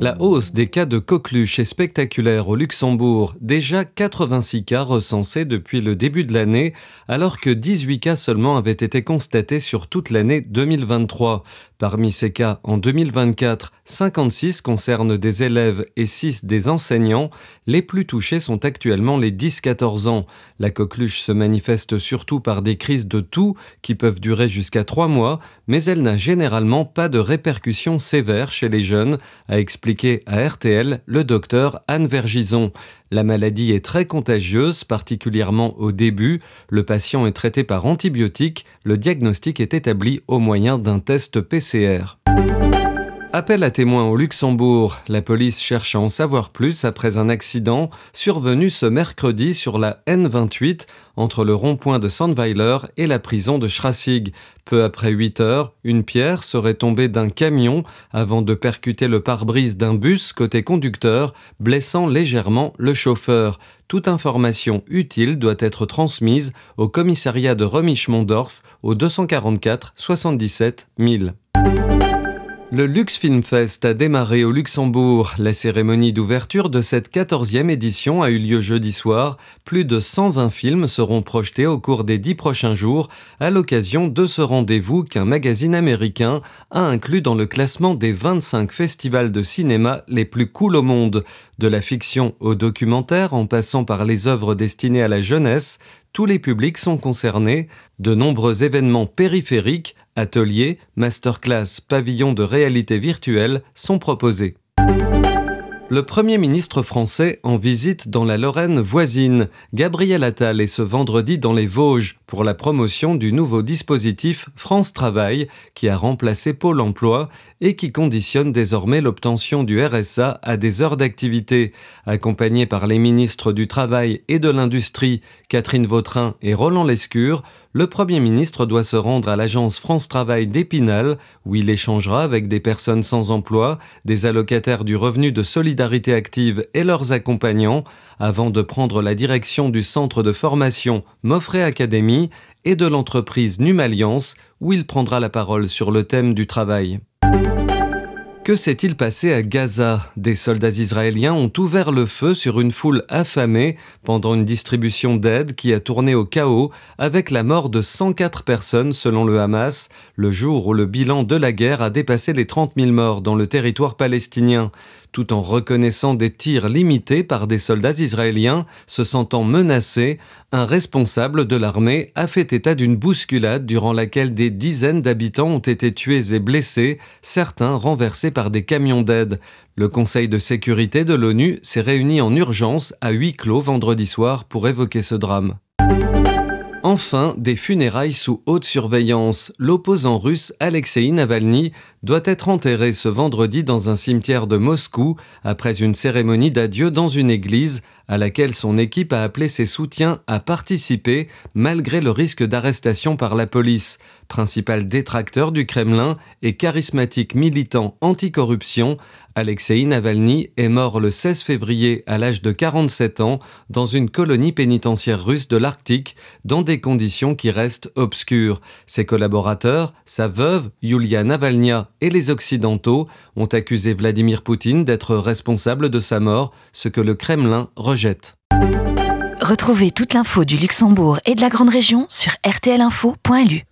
La hausse des cas de coqueluche est spectaculaire au Luxembourg, déjà 86 cas recensés depuis le début de l'année, alors que 18 cas seulement avaient été constatés sur toute l'année 2023. Parmi ces cas, en 2024, 56 concernent des élèves et 6 des enseignants. Les plus touchés sont actuellement les 10-14 ans. La coqueluche se manifeste surtout par des crises de toux qui peuvent durer jusqu'à 3 mois, mais elle n'a généralement pas de répercussions sévères chez les jeunes, a expliqué à RTL le docteur Anne Vergison. La maladie est très contagieuse, particulièrement au début. Le patient est traité par antibiotiques. Le diagnostic est établi au moyen d'un test PCR. Appel à témoins au Luxembourg. La police cherche à en savoir plus après un accident survenu ce mercredi sur la N28 entre le rond-point de Sandweiler et la prison de Schrassig. Peu après 8 heures, une pierre serait tombée d'un camion avant de percuter le pare-brise d'un bus côté conducteur, blessant légèrement le chauffeur. Toute information utile doit être transmise au commissariat de Remisch-Mondorf au 244 77 000. Le Lux Film Fest a démarré au Luxembourg. La cérémonie d'ouverture de cette 14e édition a eu lieu jeudi soir. Plus de 120 films seront projetés au cours des dix prochains jours à l'occasion de ce rendez-vous qu'un magazine américain a inclus dans le classement des 25 festivals de cinéma les plus cool au monde. De la fiction au documentaire en passant par les œuvres destinées à la jeunesse, tous les publics sont concernés. De nombreux événements périphériques, ateliers, masterclass, pavillons de réalité virtuelle sont proposés. Le Premier ministre français en visite dans la Lorraine voisine. Gabriel Attal est ce vendredi dans les Vosges pour la promotion du nouveau dispositif France Travail qui a remplacé Pôle Emploi et qui conditionne désormais l'obtention du RSA à des heures d'activité. Accompagné par les ministres du Travail et de l'Industrie, Catherine Vautrin et Roland Lescure, le Premier ministre doit se rendre à l'agence France Travail d'Épinal, où il échangera avec des personnes sans emploi, des allocataires du revenu de solidarité active et leurs accompagnants, avant de prendre la direction du centre de formation Moffret Academy et de l'entreprise Numalliance, où il prendra la parole sur le thème du travail. Que s'est-il passé à Gaza? Des soldats israéliens ont ouvert le feu sur une foule affamée pendant une distribution d'aide qui a tourné au chaos avec la mort de 104 personnes selon le Hamas, le jour où le bilan de la guerre a dépassé les 30 000 morts dans le territoire palestinien tout en reconnaissant des tirs limités par des soldats israéliens se sentant menacés, un responsable de l'armée a fait état d'une bousculade durant laquelle des dizaines d'habitants ont été tués et blessés, certains renversés par des camions d'aide. Le Conseil de sécurité de l'ONU s'est réuni en urgence à huis clos vendredi soir pour évoquer ce drame. Enfin, des funérailles sous haute surveillance. L'opposant russe Alexei Navalny doit être enterré ce vendredi dans un cimetière de Moscou après une cérémonie d'adieu dans une église à laquelle son équipe a appelé ses soutiens à participer malgré le risque d'arrestation par la police. Principal détracteur du Kremlin et charismatique militant anticorruption, Alexei Navalny est mort le 16 février à l'âge de 47 ans dans une colonie pénitentiaire russe de l'Arctique dans des conditions qui restent obscures. Ses collaborateurs, sa veuve, Yulia Navalnya et les Occidentaux ont accusé Vladimir Poutine d'être responsable de sa mort, ce que le Kremlin rejette Retrouvez toute l'info du Luxembourg et de la Grande Région sur rtlinfo.lu.